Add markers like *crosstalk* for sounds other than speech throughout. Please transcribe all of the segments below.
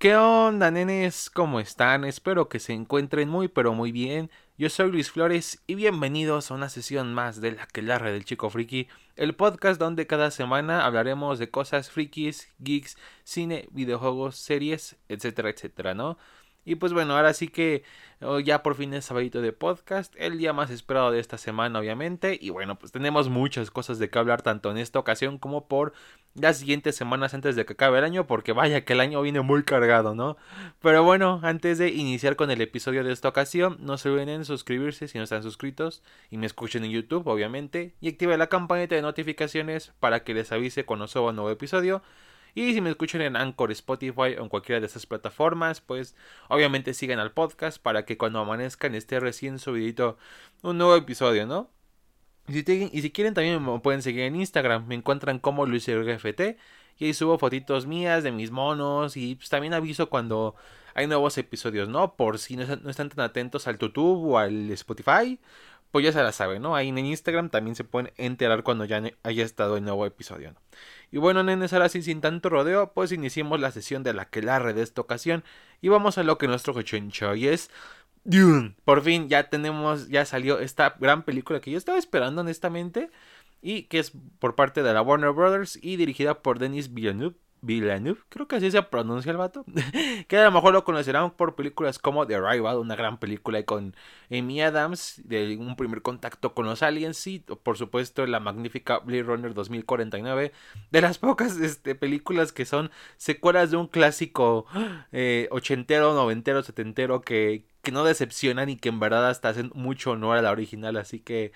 ¿Qué onda, nenes? ¿Cómo están? Espero que se encuentren muy pero muy bien. Yo soy Luis Flores y bienvenidos a una sesión más de La Quelarre del Chico Friki, el podcast donde cada semana hablaremos de cosas frikis, geeks, cine, videojuegos, series, etcétera, etcétera, ¿no? Y pues bueno, ahora sí que oh, ya por fin es sabadito de podcast, el día más esperado de esta semana obviamente. Y bueno, pues tenemos muchas cosas de qué hablar tanto en esta ocasión como por las siguientes semanas antes de que acabe el año, porque vaya que el año viene muy cargado, ¿no? Pero bueno, antes de iniciar con el episodio de esta ocasión, no se olviden en suscribirse si no están suscritos y me escuchen en YouTube, obviamente, y activen la campanita de notificaciones para que les avise cuando suba un nuevo episodio. Y si me escuchan en Anchor, Spotify o en cualquiera de esas plataformas, pues obviamente sigan al podcast para que cuando amanezcan esté recién subidito un nuevo episodio, ¿no? Y si, quieren también me pueden seguir en Instagram, me encuentran como LuisRGFT y ahí subo fotitos mías de mis monos y pues también aviso cuando hay nuevos episodios, ¿no? Por si no, no están tan atentos al YouTube o al Spotify, pues ya se la saben, ¿no? Ahí en Instagram también se pueden enterar cuando ya haya estado el nuevo episodio, ¿no? Y bueno, nenes, ahora sí, sin tanto rodeo, pues iniciemos la sesión de la que larre de esta ocasión y vamos a lo que nuestro cochincho y es Dune. Por fin ya tenemos, ya salió esta gran película que yo estaba esperando honestamente y que es por parte de la Warner Brothers y dirigida por Denis Villeneuve. Villeneuve, creo que así se pronuncia el vato, *laughs* que a lo mejor lo conocerán por películas como The Arrival, una gran película con Amy Adams, de un primer contacto con los aliens, y por supuesto la magnífica Blade Runner 2049, de las pocas este, películas que son secuelas de un clásico *gasps* eh, ochentero, noventero, setentero que, que no decepcionan y que en verdad hasta hacen mucho honor a la original, así que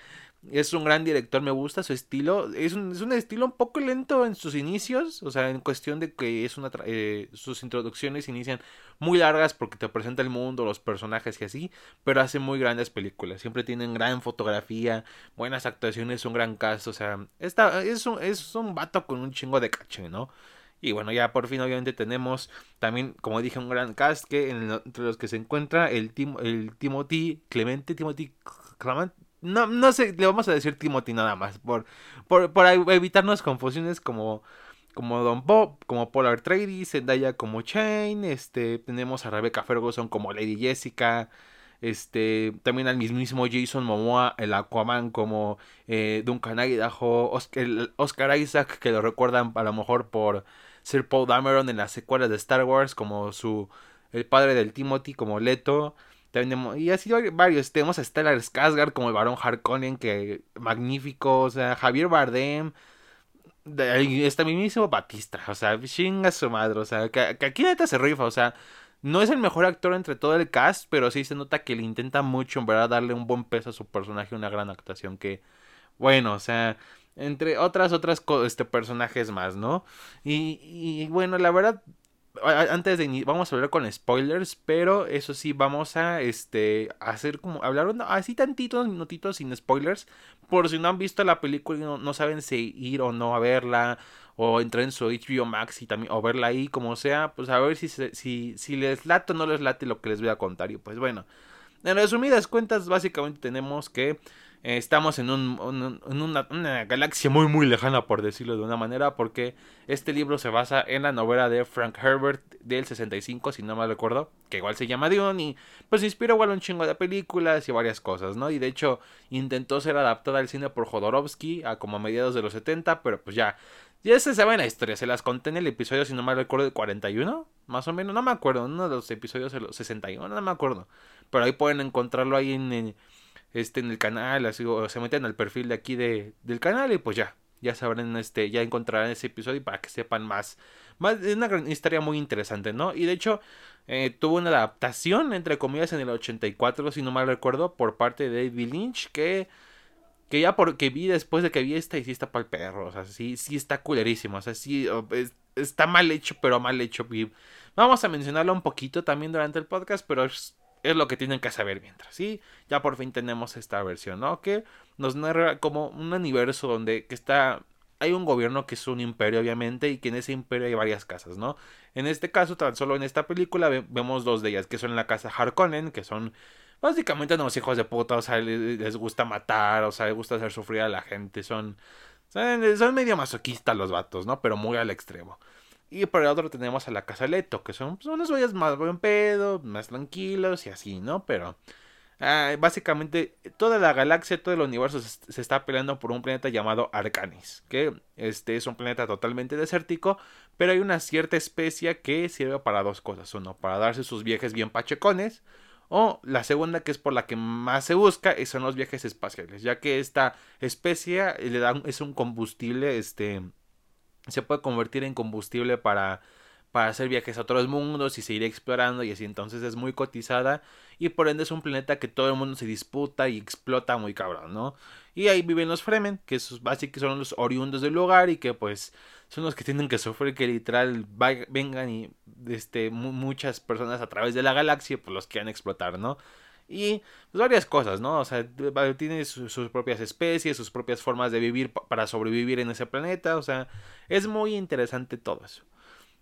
es un gran director, me gusta su estilo. Es un, es un estilo un poco lento en sus inicios, o sea, en cuestión de que es una eh, sus introducciones inician muy largas porque te presenta el mundo, los personajes y así, pero hace muy grandes películas. Siempre tienen gran fotografía, buenas actuaciones, un gran cast, o sea, esta, es, un, es un vato con un chingo de caché, ¿no? Y bueno, ya por fin obviamente tenemos también, como dije, un gran cast que entre los que se encuentra el, el Timothy Clemente, Timothy Clement, no, no sé, le vamos a decir Timothy nada más, por, por, por evitarnos confusiones como, como Don Bob, como Polar Trady, Zendaya como Chain, este, tenemos a Rebecca Ferguson como Lady Jessica, este, también al mismísimo Jason Momoa, el Aquaman como eh, Duncan Idaho, Oscar, Oscar Isaac, que lo recuerdan a lo mejor por ser Paul Dameron en las secuelas de Star Wars, como su, el padre del Timothy, como Leto, y así varios. Tenemos a Stellar Skarsgård como el varón Harkonnen, que magnífico. O sea, Javier Bardem. Este mismo Batista. O sea, chinga su madre. O sea, que, aquí neta se rifa. O sea, no es el mejor actor entre todo el cast, pero sí se nota que le intenta mucho, en verdad, darle un buen peso a su personaje, una gran actuación que, bueno, o sea, entre otras, otras este, personajes más, ¿no? Y bueno, la verdad, antes de vamos a hablar con spoilers, pero eso sí vamos a este hacer como hablar así tantitos minutitos sin spoilers, por si no han visto la película y no, saben si ir o no a verla o entrar en su HBO Max y también o verla ahí como sea, pues a ver si si si les late o no les late lo que les voy a contar y pues bueno, en resumidas cuentas básicamente tenemos que estamos en, un, en una, galaxia muy muy lejana por decirlo de una manera porque este libro se basa en la novela de Frank Herbert del 65 si no mal recuerdo que igual se llama Dune y pues inspira igual un chingo de películas y varias cosas no y de hecho intentó ser adaptada al cine por Jodorowsky a como a mediados de los 70 pero pues ya ya se sabe la historia, se las conté en el episodio, si no mal recuerdo, de 41, más o menos, no me acuerdo, uno de los episodios de los 61, no me acuerdo. Pero ahí pueden encontrarlo ahí en, este, en el canal, así, o se meten al perfil de aquí de, del canal y pues ya, ya sabrán, este, ya encontrarán ese episodio para que sepan más. más es una gran historia muy interesante, ¿no? Y de hecho, eh, tuvo una adaptación, entre comillas, en el 84, si no mal recuerdo, por parte de David Lynch, que, que ya porque vi después de que vi esta y sí está para el perro, o sea, sí, sí está culerísimo, o sea, sí, está mal hecho, pero mal hecho. vamos a mencionarlo un poquito también durante el podcast, pero es lo que tienen que saber mientras, ¿sí? Ya por fin tenemos esta versión, ¿no? Que nos narra como un universo donde que está hay un gobierno que es un imperio obviamente y que en ese imperio hay varias casas, ¿no? En este caso, tan solo en esta película vemos dos de ellas, que son la casa Harkonnen, que son básicamente unos hijos de puta, o sea, les, gusta matar, o sea, les gusta hacer sufrir a la gente, son, son medio masoquistas los vatos, ¿no? Pero muy al extremo. Y por el otro tenemos a la Casa Leto, que son, son unos güeyes más buen pedo, más tranquilos y así, ¿no? Pero ah, básicamente toda la galaxia, todo el universo se, está peleando por un planeta llamado Arcanis, que este es un planeta totalmente desértico, pero hay una cierta especie que sirve para dos cosas. Uno, para darse sus viajes bien pachecones. O la segunda, que es por la que más se busca, son los viajes espaciales, ya que esta especie le da, es un combustible, este, se puede convertir en combustible para, para hacer viajes a otros mundos y seguir explorando y así entonces es muy cotizada y por ende es un planeta que todo el mundo se disputa y explota muy cabrón, ¿no? Y ahí viven los Fremen, que básicamente son los oriundos del lugar y que pues son los que tienen que sufrir que literal vengan y este, muchas personas a través de la galaxia pues los quieran explotar, ¿no? Y pues, varias cosas, ¿no? O sea, tiene sus, propias especies, sus propias formas de vivir para sobrevivir en ese planeta, o sea, es muy interesante todo eso.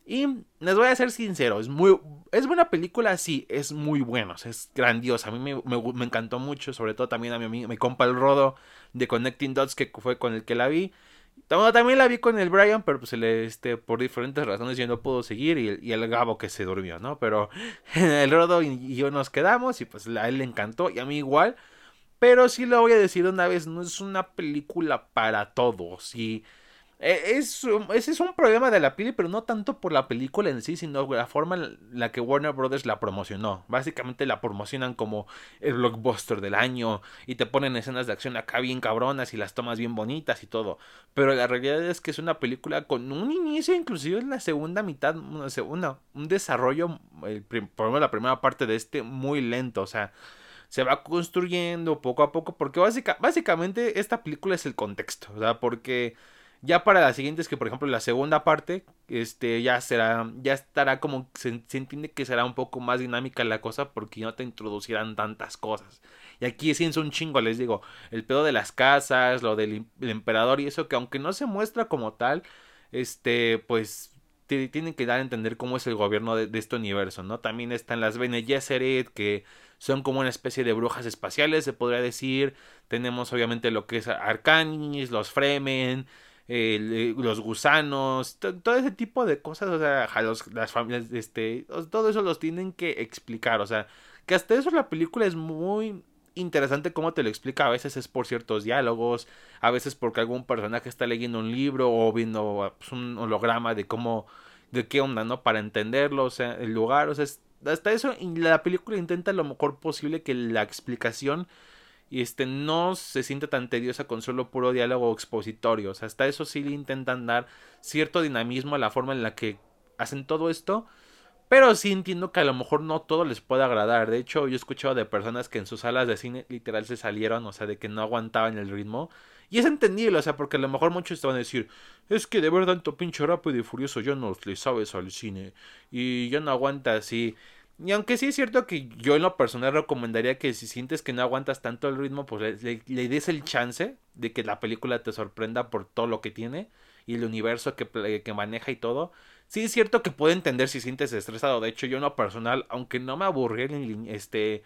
Y les voy a ser sincero, es muy es buena película, sí, es muy bueno, es grandiosa, a mí me, me, encantó mucho, sobre todo también a mí, me compa el rodo de Connecting Dots que fue con el que la vi también la vi con el Brian, pero pues este, por diferentes razones yo no puedo seguir y, el Gabo que se durmió, ¿no? Pero *laughs* el Rodo y, yo nos quedamos y pues a él le encantó y a mí igual. Pero sí lo voy a decir una vez, no es una película para todos y es, ese es un problema de la peli, pero no tanto por la película en sí, sino la forma en la que Warner Brothers la promocionó. Básicamente la promocionan como el blockbuster del año y te ponen escenas de acción acá bien cabronas y las tomas bien bonitas y todo. Pero la realidad es que es una película con un inicio, inclusive en la segunda mitad, segunda, un desarrollo, por ejemplo la primera parte de este, muy lento, o sea se va construyendo poco a poco, porque básicamente esta película es el contexto, o sea, porque ya para las siguientes, que por ejemplo la segunda parte, este, ya será, ya estará como, se, entiende que será un poco más dinámica la cosa porque no te introducirán tantas cosas. Y aquí sí es un chingo, les digo, el pedo de las casas, lo del emperador y eso, que aunque no se muestra como tal, este, pues tienen que dar a entender cómo es el gobierno de, este universo, ¿no? También están las Bene Gesserit, que son como una especie de brujas espaciales, se podría decir. Tenemos obviamente lo que es Arcanis, los Fremen, eh, los gusanos, todo ese tipo de cosas, o sea, las familias, este, todo eso los tienen que explicar, o sea, que hasta eso la película es muy interesante cómo te lo explica, a veces es por ciertos diálogos, a veces porque algún personaje está leyendo un libro o viendo pues, un holograma de cómo, de qué onda, ¿no? Para entenderlo, o sea, el lugar, o sea, hasta eso, la película intenta lo mejor posible que la explicación y este no se siente tan tediosa con solo puro diálogo expositorio. O sea, hasta eso sí le intentan dar cierto dinamismo a la forma en la que hacen todo esto. Pero sí entiendo que a lo mejor no todo les puede agradar. De hecho, yo he escuchado de personas que en sus salas de cine literal se salieron, o sea, de que no aguantaban el ritmo. Y es entendible, o sea, porque a lo mejor muchos te van a decir, es que de verdad tanto pinche rápido y furioso ya no le sabes al cine. Y ya no aguanta así. Y aunque sí es cierto que yo en lo personal recomendaría que si sientes que no aguantas tanto el ritmo, pues le, des el chance de que la película te sorprenda por todo lo que tiene y el universo que, que maneja y todo. Sí es cierto que puedo entender si sientes estresado. De hecho, yo en lo personal, aunque no me aburrí este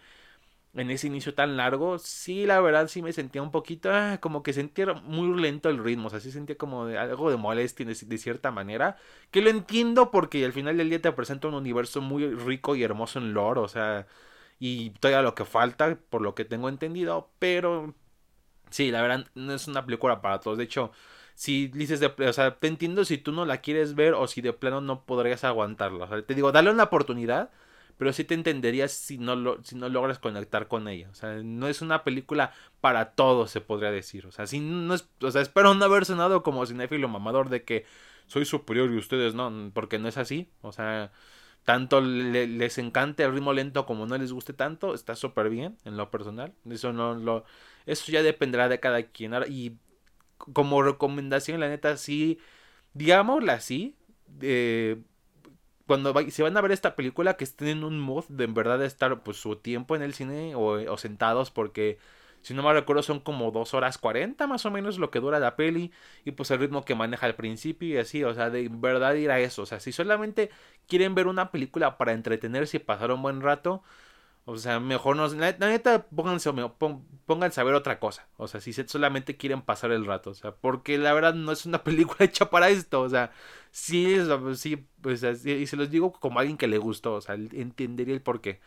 en ese inicio tan largo, sí, la verdad sí me sentía un poquito, ah, como que sentía muy lento el ritmo, o sea, sí sentía como algo de molestia de, cierta manera, que lo entiendo porque al final del día te presenta un universo muy rico y hermoso en lore, o sea, y todavía lo que falta, por lo que tengo entendido, pero sí, la verdad no es una película para todos, de hecho, si dices de, o sea, te entiendo si tú no la quieres ver o si de plano no podrías aguantarla, o sea, te digo, dale una oportunidad, pero sí te entenderías si no, lo, si no logras conectar con ella. O sea, no es una película para todos, se podría decir. O sea, si no es, o sea, espero no haber sonado como cinéfilo mamador de que soy superior y ustedes no, porque no es así. O sea, tanto les encante el ritmo lento como no les guste tanto, está súper bien en lo personal. Eso no lo, eso ya dependerá de cada quien. Y como recomendación, la neta, sí, digámosla así, eh, cuando se van a ver esta película que estén en un mood de en verdad estar pues su tiempo en el cine o, sentados porque si no me recuerdo son como dos horas 40 más o menos lo que dura la peli y pues el ritmo que maneja al principio y así, o sea, de verdad ir a eso, o sea, si solamente quieren ver una película para entretenerse y pasar un buen rato, o sea, mejor no, la, neta pónganse, pónganse a ver otra cosa. O sea, si solamente quieren pasar el rato. O sea, porque la verdad no es una *laughs* película hecha para esto. O sea, sí, sí, pues, y se los digo como alguien que le gustó. O sea, entendería el porqué.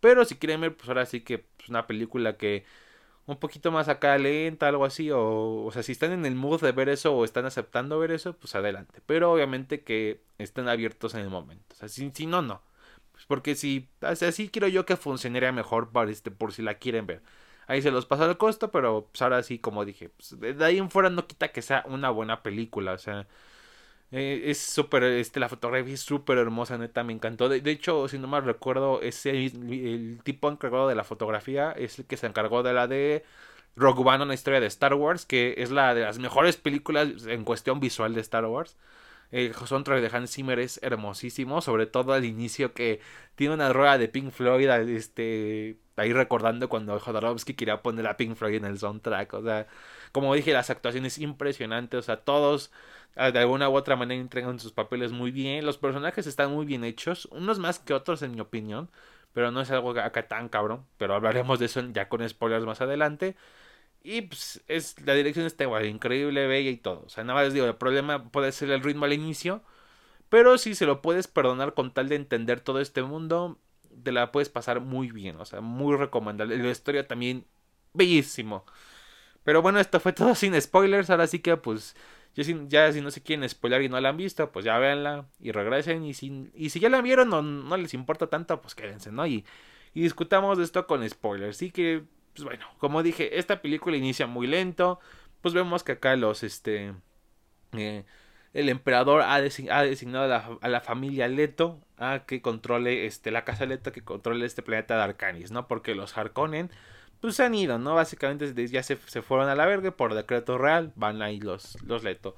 Pero si quieren ver, pues ahora sí que es pues, una película que un poquito más acá lenta, algo así, o, o sea, si están en el mood de ver eso o están aceptando ver eso, pues adelante. Pero obviamente que estén abiertos en el momento. O sea, si, si no, no. Pues porque si, así quiero yo que funcionaría mejor para este, por si la quieren ver. Ahí se los pasa el costo, pero pues ahora sí, como dije, pues, de ahí en fuera no quita que sea una buena película, o sea, eh, es súper, este, la fotografía es súper hermosa, neta, me encantó. De, hecho, si no mal recuerdo, ese, el tipo encargado de la fotografía es el que se encargó de la de Rogue One, una historia de Star Wars, que es la de las mejores películas en cuestión visual de Star Wars. El soundtrack de Hans Zimmer es hermosísimo, sobre todo al inicio que tiene una rueda de Pink Floyd, este, ahí recordando cuando Jodorowsky quería poner a Pink Floyd en el soundtrack, o sea, como dije, las actuaciones impresionantes, o sea, todos Ah, de alguna u otra manera entregan sus papeles muy bien. Los personajes están muy bien hechos, unos más que otros en mi opinión, pero no es algo acá tan cabrón. Pero hablaremos de eso ya con spoilers más adelante. Y pues es, la dirección está igual, increíble, bella y todo. O sea, nada más digo, el problema puede ser el ritmo al inicio. Pero si se lo puedes perdonar con tal de entender todo este mundo, te la puedes pasar muy bien. O sea, muy recomendable. La historia también, bellísimo. Pero bueno, esto fue todo sin spoilers. Ahora sí que pues ya si, ya si no se quieren spoiler y no la han visto, pues ya véanla y regresen. Y si, y si ya la vieron o no les importa tanto, pues quédense, ¿no? Y, y discutamos de esto con spoilers. Así que, pues bueno, como dije, esta película inicia muy lento. Pues vemos que acá los, este... Eh, el emperador ha, designado a la, a la, familia Leto a que controle este, la casa Leto, que controle este planeta de Arcanis, ¿no? Porque los Harkonnen pues se han ido, ¿no? Básicamente ya se, se, fueron a la verga por decreto real, van ahí los, los Leto.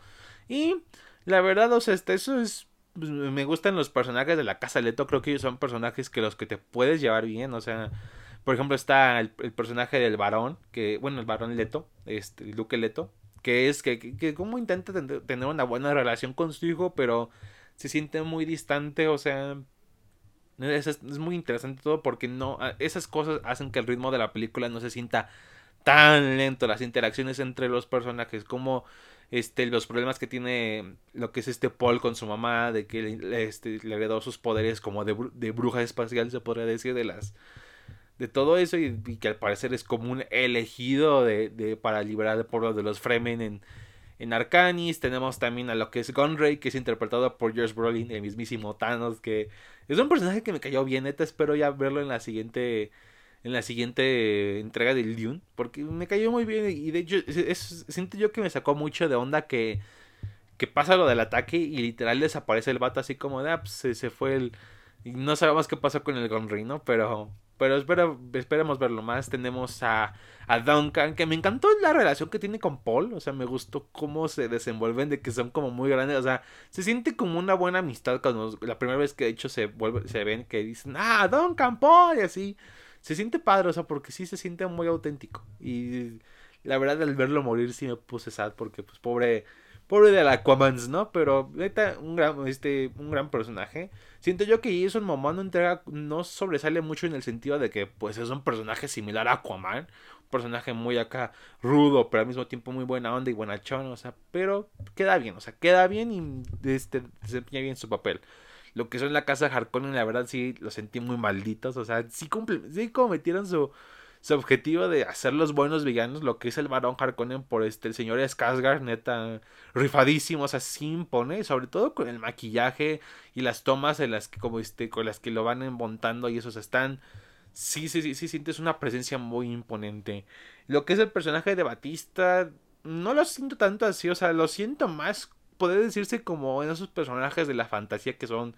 Y la verdad, o sea, este, eso es... Pues, me gustan los personajes de la casa Leto, creo que ellos son personajes que los que te puedes llevar bien, o sea... Por ejemplo, está el, personaje del varón, que, bueno, el varón Leto, este, Luke Leto, que es que, que, como intenta tener una buena relación con su hijo, pero se siente muy distante, o sea, es, muy interesante todo porque no esas cosas hacen que el ritmo de la película no se sienta tan lento. Las interacciones entre los personajes, como este, los problemas que tiene lo que es este Paul con su mamá, de que le, este, le heredó sus poderes como de, de, bruja espacial, se podría decir, de las de todo eso y, que al parecer es como un elegido de, de para liberar al pueblo de los Fremen en, en Arcanis. Tenemos también a lo que es Gunray, que es interpretado por George Brolin, el mismísimo Thanos, que es un personaje que me cayó bien, neta, espero ya verlo en la siguiente en la siguiente entrega del Dune, porque me cayó muy bien y de hecho siento yo que me sacó mucho de onda que que pasa lo del ataque y literal desaparece el vato así como de, ah, pues, se, se fue el y no sabemos qué pasó con el Gunray, ¿no? Pero pero espera, esperemos verlo más. Tenemos a, a Duncan, que me encantó la relación que tiene con Paul. O sea, me gustó cómo se desenvuelven, de que son como muy grandes. O sea, se siente como una buena amistad cuando la primera vez que de hecho se, vuelve, se ven que dicen, ah, Duncan, Paul, y así. Se siente padre, o sea, porque sí se siente muy auténtico. Y la verdad, al verlo morir sí me puse sad, porque pues pobre Pobre de la Aquamans, ¿no? Pero neta, un gran, este, un gran personaje. Siento yo que Jason Momoa no entrega, no sobresale mucho en el sentido de que pues es un personaje similar a Aquaman. Un personaje muy acá rudo, pero al mismo tiempo muy buena onda y buenachón, o sea, pero queda bien, o sea, queda bien y este, desempeña bien su papel. Lo que son la casa Harkonnen, la verdad sí lo sentí muy malditos, o sea, sí, cumple, sí cometieron su su objetivo de hacer los buenos villanos, lo que es el varón Harkonnen por este, el señor Skarsgård, neta, rifadísimo, o sea, sí impone, sobre todo con el maquillaje y las tomas en las que, como este, con las que lo van montando y esos están, sí, sí, sí, sí, sientes una presencia muy imponente. Lo que es el personaje de Batista, no lo siento tanto así, o sea, lo siento más, puede decirse como en esos personajes de la fantasía que son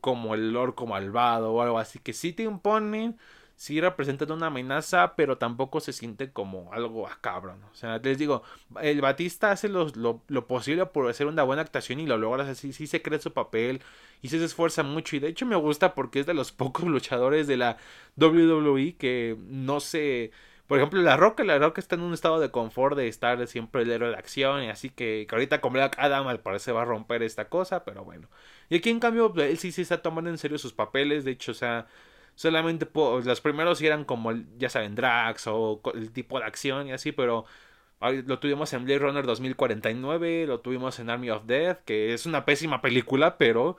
como el orco malvado o algo así, que sí te imponen, sí representan una amenaza, pero tampoco se siente como algo a cabrón. O sea, les digo, el Batista hace lo, lo, posible por hacer una buena actuación y lo logra así, sí se cree su papel y se esfuerza mucho. Y de hecho me gusta porque es de los *laughs* pocos luchadores de la WWE que no se... Por ejemplo, La Roca, La Roca está en un estado de confort de estar siempre el héroe de acción y así que, ahorita con Black Adam al parecer va a romper esta cosa, pero bueno. Y aquí en cambio él sí se está tomando en serio sus papeles, de hecho, o sea, solamente los primeros eran como, ya saben, Drax o el tipo de acción y así, pero lo tuvimos en Blade Runner 2049, lo tuvimos en Army of Death, que es una pésima película, pero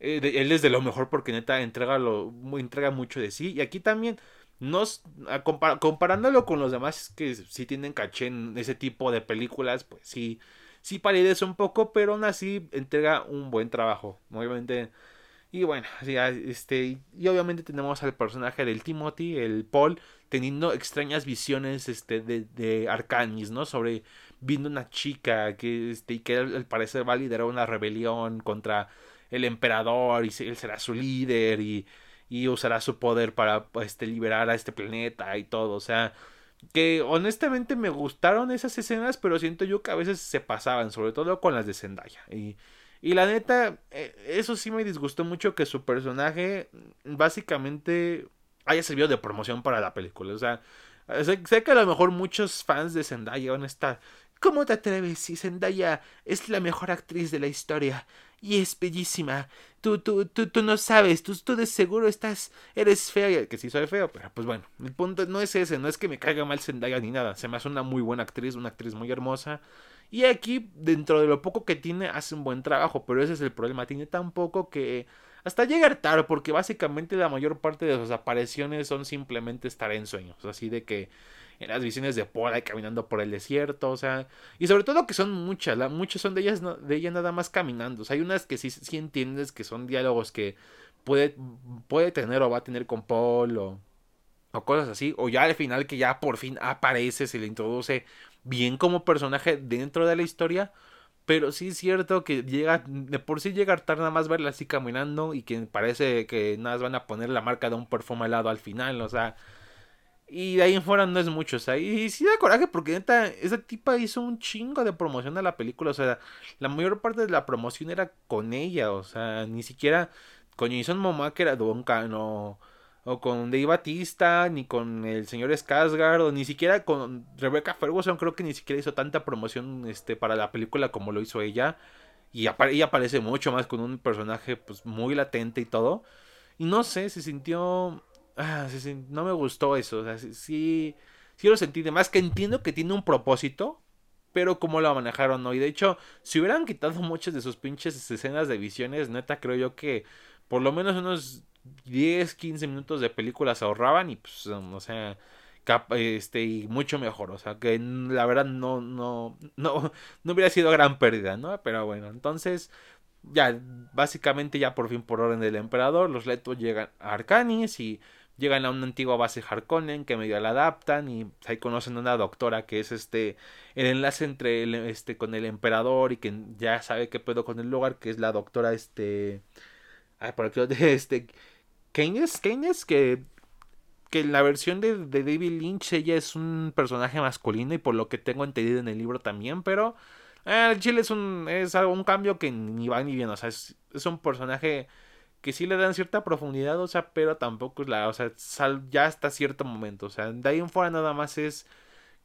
eh, él es de lo mejor porque neta entrega, lo, entrega mucho de sí. Y aquí también, nos, comparándolo con los demás que sí tienen caché en ese tipo de películas, pues sí, sí palidece un poco, pero aún así entrega un buen trabajo. Obviamente. Y bueno, este, y obviamente tenemos al personaje del Timothy, el Paul, teniendo extrañas visiones este, de, de Arcanis, ¿no? Sobre viendo una chica que, este, que al parecer va a liderar una rebelión contra el emperador y él será su líder y, y usará su poder para este, liberar a este planeta y todo. O sea, que honestamente me gustaron esas escenas, pero siento yo que a veces se pasaban, sobre todo con las de Zendaya. Y, y la neta, eh, eso sí me disgustó mucho que su personaje básicamente haya servido de promoción para la película. O sea, sé, que a lo mejor muchos fans de Zendaya van a estar. ¿Cómo te atreves si Zendaya es la mejor actriz de la historia? y es bellísima. Tú, tú, tú, tú no sabes, tú, tú de seguro estás, eres fea, que sí soy feo, pero pues bueno, el punto no es ese, no es que me caiga mal Zendaya ni nada, se me hace una muy buena actriz, una actriz muy hermosa. Y aquí, dentro de lo poco que tiene, hace un buen trabajo, pero ese es el problema, tiene tan poco que hasta llegar tarde, porque básicamente la mayor parte de sus apariciones son simplemente estar en sueños, así de que en las visiones de Paul caminando por el desierto, o sea, y sobre todo que son muchas, muchas son de ellas, de ella nada más caminando, o sea, hay unas que sí, sí entiendes que son diálogos que puede, puede tener o va a tener con Paul o, o cosas así, o ya al final que ya por fin aparece, se le introduce bien como personaje dentro de la historia, pero sí es cierto que llega, de por sí llega tarde nada más verla así caminando y que parece que nada más van a poner la marca de un perfume helado al final, o sea, y de ahí en fuera no es mucho, o sea, y sí da coraje porque neta, esa tipa hizo un chingo de promoción a la película, o sea, la mayor parte de la promoción era con ella, o sea, ni siquiera con Jason Momoa que era Duncan o, o con Dave Batista, ni con el señor Skarsgård, o ni siquiera con Rebecca Ferguson, creo que ni siquiera hizo tanta promoción este, para la película como lo hizo ella, y ella aparece mucho más con un personaje pues muy latente y todo, y no sé, se sintió ah, sí, no me gustó eso. O sea, sí, sí, lo sentí. De más que entiendo que tiene un propósito, pero cómo lo manejaron, ¿no? Y de hecho, si hubieran quitado *laughs* muchas de sus pinches escenas de visiones, neta, creo yo que por lo menos unos 10, 15 minutos de película se ahorraban y pues, o sea, este, y mucho mejor, o sea, que la verdad no, no, no, no hubiera sido gran pérdida, ¿no? Pero bueno, entonces, ya, básicamente ya por fin por orden del emperador, los Letos llegan a Arcanis y llegan a una antigua base Harkonnen que medio la adaptan y ahí conocen a una doctora que es este el enlace entre el, este con el emperador y que ya sabe qué pedo con el lugar que es la doctora este por aquí este Keynes Keynes que que en la versión de, de David Lynch ella es un personaje masculino y por lo que tengo entendido en el libro también pero eh, el chile es un es un cambio que ni va ni bien o sea es, es un personaje que sí le dan cierta profundidad, o sea, pero tampoco es la, o sea, sal, ya hasta cierto momento, o sea, de ahí en fuera nada más es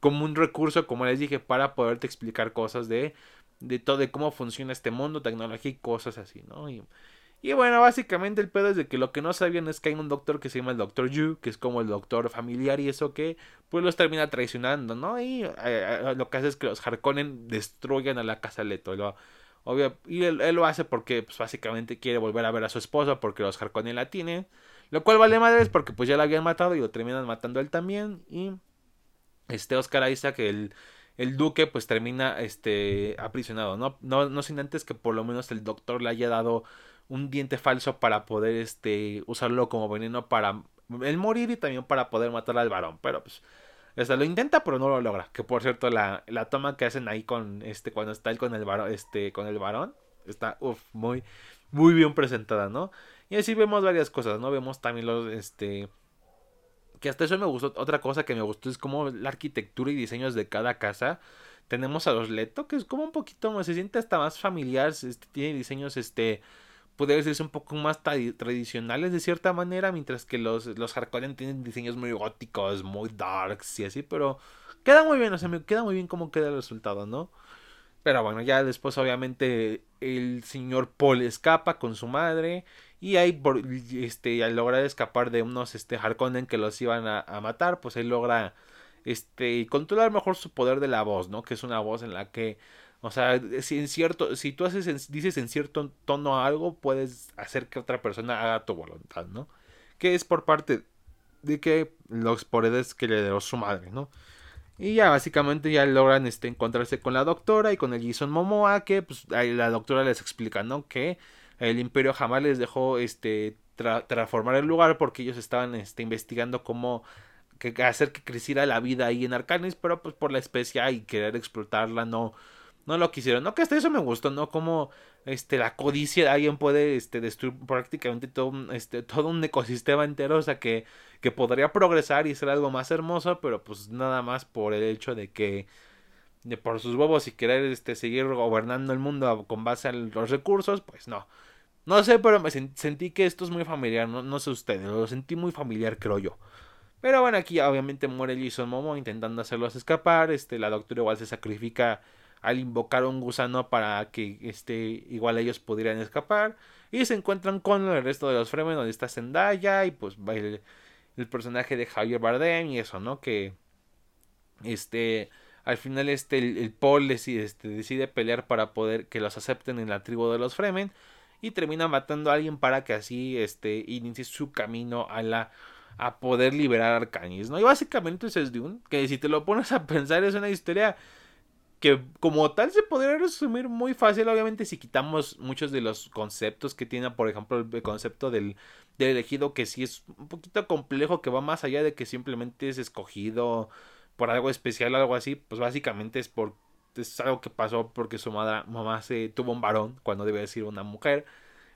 como un recurso, como les dije, para poderte explicar cosas de, de todo, de cómo funciona este mundo, tecnología y cosas así, ¿no? Y, y bueno, básicamente el pedo es de que lo que no sabían es que hay un doctor que se llama el Doctor Yu, que es como el doctor familiar y eso que pues los termina traicionando, ¿no? Y eh, eh, lo que hace es que los Harkonnen destruyan a la casa Leto. Obvio, y él, lo hace porque pues, básicamente quiere volver a ver a su esposa porque los Harkonnen la tienen. Lo cual vale madres porque pues ya la habían matado y lo terminan matando él también. Y este Oscar Isaac, el, el duque, pues termina este aprisionado. ¿no? No, no sin antes que por lo menos el doctor le haya dado un diente falso para poder este usarlo como veneno para él morir y también para poder matar al varón. Pero pues lo intenta, pero no lo logra. Que por cierto, la, la toma que hacen ahí con este, cuando está él con el varón, este, con el varón, está muy, muy bien presentada, ¿no? Y así vemos varias cosas, ¿no? Vemos también los, este. Que hasta eso me gustó. Otra cosa que me gustó es como la arquitectura y diseños de cada casa. Tenemos a los Leto, que es como un poquito se siente hasta más familiar. Este, tiene diseños, este podría decirse un poco más tradicionales de cierta manera, mientras que los, los Harkonnen tienen diseños muy góticos, muy darks y así, pero queda muy bien, o sea, me queda muy bien cómo queda el resultado, ¿no? Pero bueno, ya después obviamente el señor Paul escapa con su madre Y ahí, este, al lograr escapar de unos este, Harkonnen que los iban a, a, matar, pues él logra este, controlar mejor su poder de la voz, ¿no? Que es una voz en la que, o sea, si en cierto, si tú haces, dices en cierto tono algo, puedes hacer que otra persona haga tu voluntad, ¿no? Que es por parte de que los poderes que le dio su madre, ¿no? Y ya básicamente ya logran este, encontrarse con la doctora y con el Jason Momoa, que pues la doctora les explica, ¿no? Que el imperio jamás les dejó este, transformar el lugar porque ellos estaban este, investigando cómo hacer que creciera la vida ahí en Arcanis, pero pues por la especie y querer explotarla no, no lo quisieron. No, que hasta eso me gustó, ¿no? Como este, la codicia de alguien puede este, destruir prácticamente todo, este, todo un ecosistema entero, o sea, que, que podría progresar y ser algo más hermoso, pero pues nada más por el hecho de que de por sus huevos y querer este, seguir gobernando el mundo con base a los recursos, pues no. No sé, pero me sentí que esto es muy familiar, no, no sé ustedes, lo sentí muy familiar, creo yo. Pero bueno, aquí obviamente muere Jason Momo intentando hacerlos escapar. Este, la doctora igual se sacrifica al invocar un gusano para que este, igual ellos pudieran escapar. Y se encuentran con el resto de los Fremen, donde está Zendaya y pues el, el personaje de Javier Bardem y eso, ¿no? Que este al final este el, Paul decide, este, decide pelear para poder que los acepten en la tribu de los Fremen y termina matando a alguien para que así este inicie su camino a la a poder liberar a Arcanis, ¿no? Y básicamente que si te lo pones a pensar es una historia que como tal se podría resumir muy fácil, obviamente si quitamos muchos de los conceptos que tiene, por ejemplo, el concepto del, del elegido, que sí es un poquito complejo, que va más allá de que simplemente es escogido por algo especial, algo así, pues básicamente es por es algo que pasó porque su madre, mamá se tuvo un varón cuando debe decir una mujer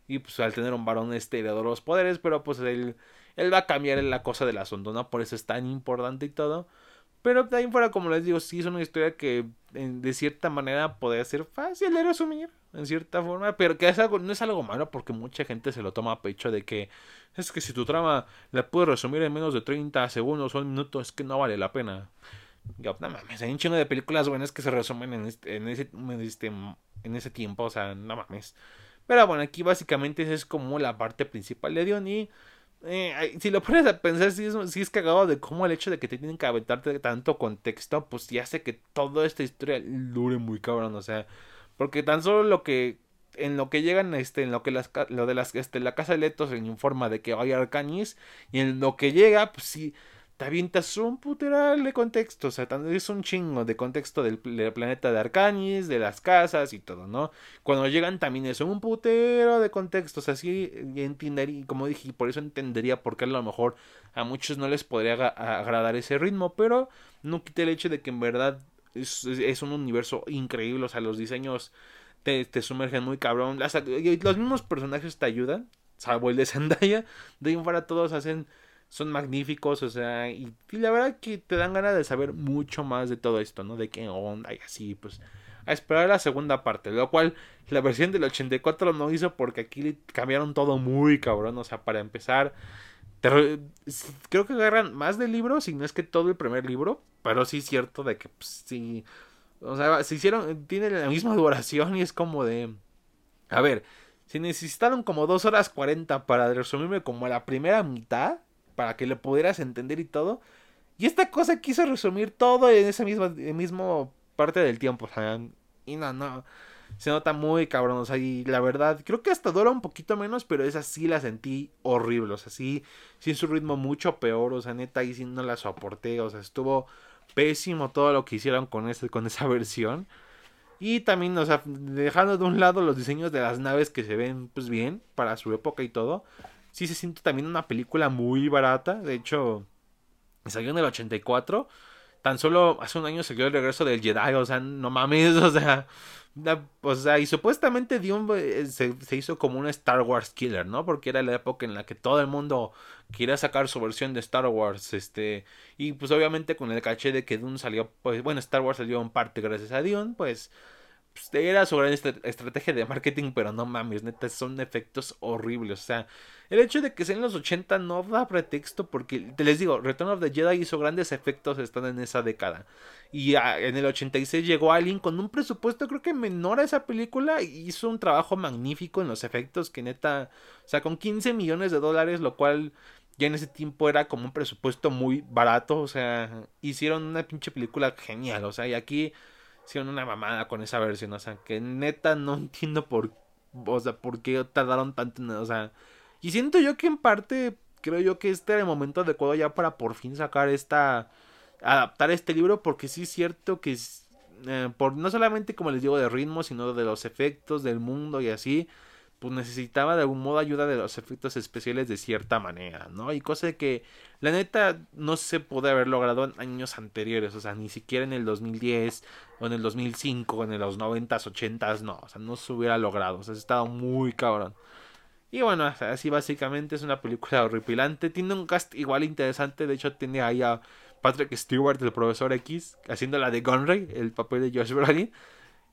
y pues al tener un varón este heredó los poderes, pero pues él él va a cambiar la cosa del asunto, ¿no? Por eso es tan importante y todo. Pero también fuera, como les digo, sí es una historia que de cierta manera podría ser fácil de resumir, en cierta forma, pero que es algo, no es algo malo porque mucha gente se lo toma a pecho de que es que si tu trama la puedes resumir en menos de 30 segundos o un minuto, es que no vale la pena. Yo, no mames, hay un chino de películas buenas que se resumen en, este, en, ese, en, este, en ese tiempo, o sea, no mames. Pero bueno, aquí básicamente esa es como la parte principal de Dion y eh, si lo pones a pensar, si es, es cagado de cómo el hecho de que te tienen que aventarte tanto contexto, pues ya hace que toda esta historia dure muy cabrón, o sea, porque tan solo lo que en lo que llegan este en lo que las lo de las este la casa de Letos se informa de que hay Arcanis y en lo que llega pues sí te avientas un puteral de contexto, o sea, es un chingo de contexto del, planeta de Arcanis, de las casas y todo, ¿no? Cuando llegan también es un putero de contexto, o sea, sí entendería, como dije, por eso entendería por qué a lo mejor a muchos no les podría agradar ese ritmo, pero no quite el hecho de que en verdad es, un universo increíble, o sea, los diseños te, te sumergen muy cabrón, los mismos personajes te ayudan, salvo el de Zendaya, de ahí para todos hacen son magníficos, o sea, y, la verdad que te dan ganas de saber mucho más de todo esto, ¿no? De qué onda y así, pues a esperar la segunda parte, lo cual la versión del 84 no hizo porque aquí cambiaron todo muy cabrón, o sea, para empezar, creo que agarran más del libro, si no es que todo el primer libro, pero sí es cierto de que pues, sí, o sea, se hicieron, tiene la misma duración y es como de, a ver, si necesitaron como 2 horas 40 para resumirme como la primera mitad, para que lo pudieras entender y todo. Y esta cosa quiso resumir todo en esa misma mismo parte del tiempo. O sea, y no, no. Se nota muy cabrón. O sea, y la verdad, creo que hasta dura un poquito menos, pero esa sí la sentí horrible. O sea, sí, sin su ritmo mucho peor. O sea, neta, ahí sí no la soporté. O sea, estuvo pésimo todo lo que hicieron con, ese, con esa *laughs* versión. Y también, o sea, dejando de un lado los diseños de las naves que se ven, pues bien, para su época y todo sí se siente también una película muy barata. De hecho, salió en el 84. Tan solo hace un año salió el regreso del Jedi. O sea, no mames. *laughs* O sea, o sea y supuestamente Dion eh, se, se, hizo como un Star Wars killer, ¿no? Porque era la época en la que todo el mundo quería sacar su versión de Star Wars. Este. Y pues obviamente con el caché de que Dune salió. Pues bueno, Star Wars salió en parte gracias a Dion. Pues pues, era su gran estrategia de marketing, pero no mames, neta, son efectos horribles. O sea, el hecho de que sea en los 80 no da pretexto porque, te les digo, Return of the Jedi hizo grandes efectos estando en esa década. Y ah, en el 86 llegó alguien con un presupuesto creo que menor a esa película y hizo un trabajo magnífico en los efectos que neta, o sea, con 15 millones de dólares, lo cual ya en ese tiempo era como un presupuesto muy barato, o sea, hicieron una pinche película genial, o sea, y aquí hicieron una mamada con esa versión, o sea, que neta no *laughs* entiendo por, o sea, por qué tardaron tanto, o sea, y siento yo que en parte creo yo que este era el momento adecuado ya para por fin sacar esta, adaptar este libro, porque sí es cierto que eh, por no solamente como les digo de ritmo, sino de los efectos del mundo y así, pues necesitaba de algún modo ayuda de los efectos especiales de cierta manera, ¿no? Y cosa que la neta no se puede haber logrado en años anteriores, o sea, ni siquiera en el 2010 o en el 2005 o en los 90s, 80s, no, o sea, no se hubiera logrado, o sea, ha estado muy cabrón. Y bueno, así básicamente es una película horripilante, tiene un cast igual interesante, de hecho tiene ahí a Patrick Stewart, el profesor X, haciendo la de Gunray, el papel de Josh Brolin.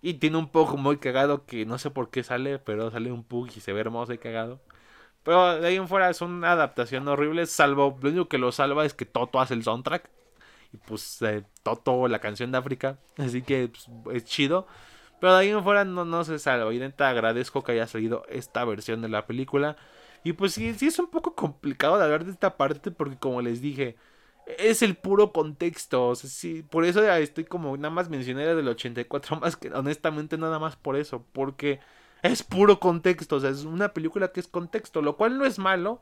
Y tiene un poco muy cagado que no sé por qué sale, pero sale un pug y se ve hermoso y cagado. Pero de ahí en fuera es una adaptación horrible, salvo lo único que lo salva es que Toto hace el soundtrack. Y pues eh, Toto, la canción de África. *laughs* Así que pues, es chido. Pero de ahí en fuera no, no se salva. Y neta agradezco que haya salido esta versión de la película. Y pues sí, sí es un poco complicado de hablar de esta parte porque como les dije, es el puro contexto. O sea, sí, por eso estoy como nada más mencioné del 84, *laughs* más que honestamente nada más por eso. Porque es puro contexto. O sea, es una película que es contexto, lo cual no es malo.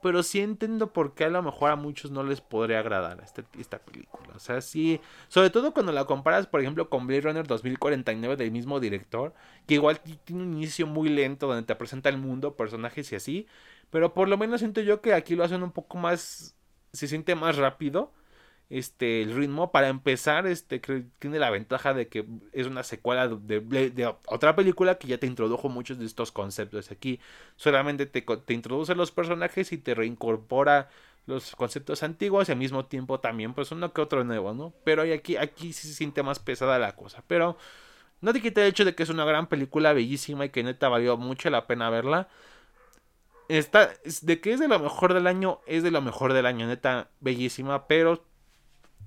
Pero sí entiendo por qué a lo mejor a muchos no les podría agradar este, esta película. O sea, sí. Sobre todo cuando la comparas, por ejemplo, con Blade Runner 2049 del mismo director. Que igual tiene un inicio muy lento donde te presenta el mundo, personajes y así. Pero por lo menos siento yo que aquí lo hacen un poco más se siente más rápido este el ritmo para empezar este tiene la ventaja de que es una secuela de, otra película que ya te introdujo muchos de estos conceptos aquí. Solamente te, te, introduce los personajes y te reincorpora los conceptos antiguos y al mismo tiempo también pues uno que otro nuevo no pero aquí aquí sí se siente más pesada la cosa. Pero no te quita el hecho de que es una gran película bellísima y que neta valió mucho la pena verla Está, de que es de lo mejor del año, es de lo mejor del año, neta, bellísima, pero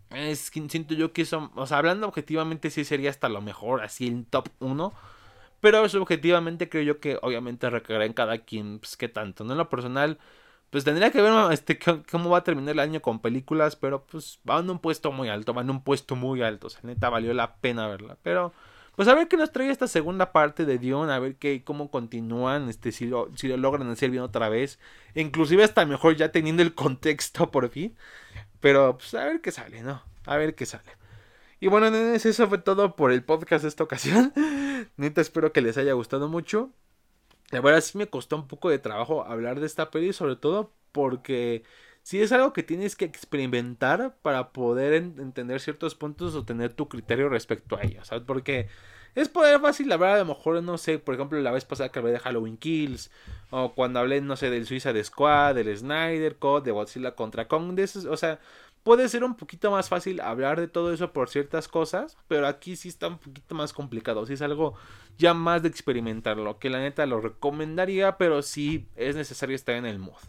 es que siento yo que eso, o sea, hablando objetivamente sí sería hasta lo mejor, así en top 1, pero subjetivamente creo yo que obviamente recaerá en cada quien, pues qué tanto, ¿no? En lo personal, pues tendría que ver este, cómo va a terminar el año con películas, pero pues va en un puesto muy alto, va en un puesto muy alto, o sea, neta valió la pena verla, pero... Pues a ver qué nos trae esta segunda parte de Dion, a ver qué, cómo continúan, este, si lo, si lo logran hacer bien otra vez. Inclusive hasta mejor ya teniendo el contexto por fin. Pero pues a ver qué sale, ¿no? A ver qué sale. Y bueno, nenes, eso fue todo por el podcast de esta ocasión. *laughs* Neta, espero que les haya gustado mucho. La verdad sí me costó un poco de trabajo hablar de esta peli, sobre todo porque si es algo que tienes que experimentar para poder entender ciertos puntos o tener tu criterio respecto a ellos, ¿sabes? Porque es poder fácil la verdad, a lo mejor, no sé, por ejemplo, la vez pasada que hablé de Halloween Kills, o cuando hablé, no sé, del Suiza de Squad, del Snyder Code, de Godzilla contra Kong, de esos, o sea, puede ser un poquito más fácil hablar de todo eso por ciertas cosas, pero aquí sí está un poquito más complicado, sí es algo ya más de experimentarlo, que la neta lo recomendaría, pero sí es necesario estar en el mood.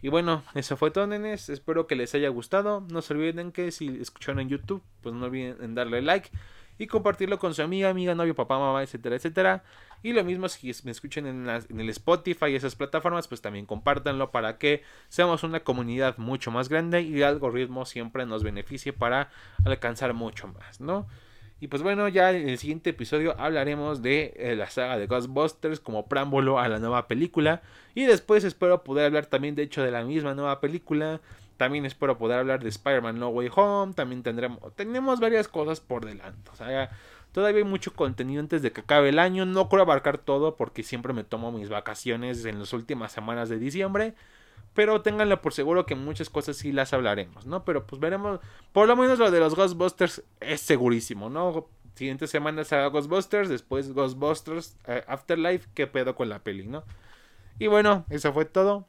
Y bueno, eso fue todo, nenes. Espero que les haya gustado. No se olviden que si escucharon en YouTube, pues no olviden en darle like y compartirlo con su amiga, amiga, novio, papá, mamá, etcétera, etcétera. Y lo mismo si me escuchan en, en, el Spotify y esas plataformas, pues también compártanlo para que seamos una comunidad mucho más grande y el algoritmo siempre nos beneficie para alcanzar mucho más, ¿no? Y pues bueno, ya en el siguiente episodio hablaremos de eh, la saga de Ghostbusters como preámbulo a la nueva película. Y después espero poder hablar también de hecho de la misma nueva película. También espero poder hablar de Spider-Man No Way Home. También tendremos, tenemos varias cosas por delante. O sea, todavía hay mucho contenido antes de que acabe el año. No quiero abarcar todo porque siempre me tomo mis vacaciones en las últimas semanas de diciembre. Pero ténganlo por seguro que muchas cosas sí las hablaremos, ¿no? Pero pues veremos. Por lo menos lo de los Ghostbusters es segurísimo, ¿no? Siguiente semana será Ghostbusters, después Ghostbusters eh, Afterlife, qué pedo con la peli, ¿no? Y bueno, eso fue todo.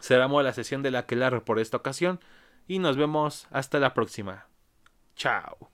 Cerramos la sesión de la que por esta ocasión. Y nos vemos hasta la próxima. Chao.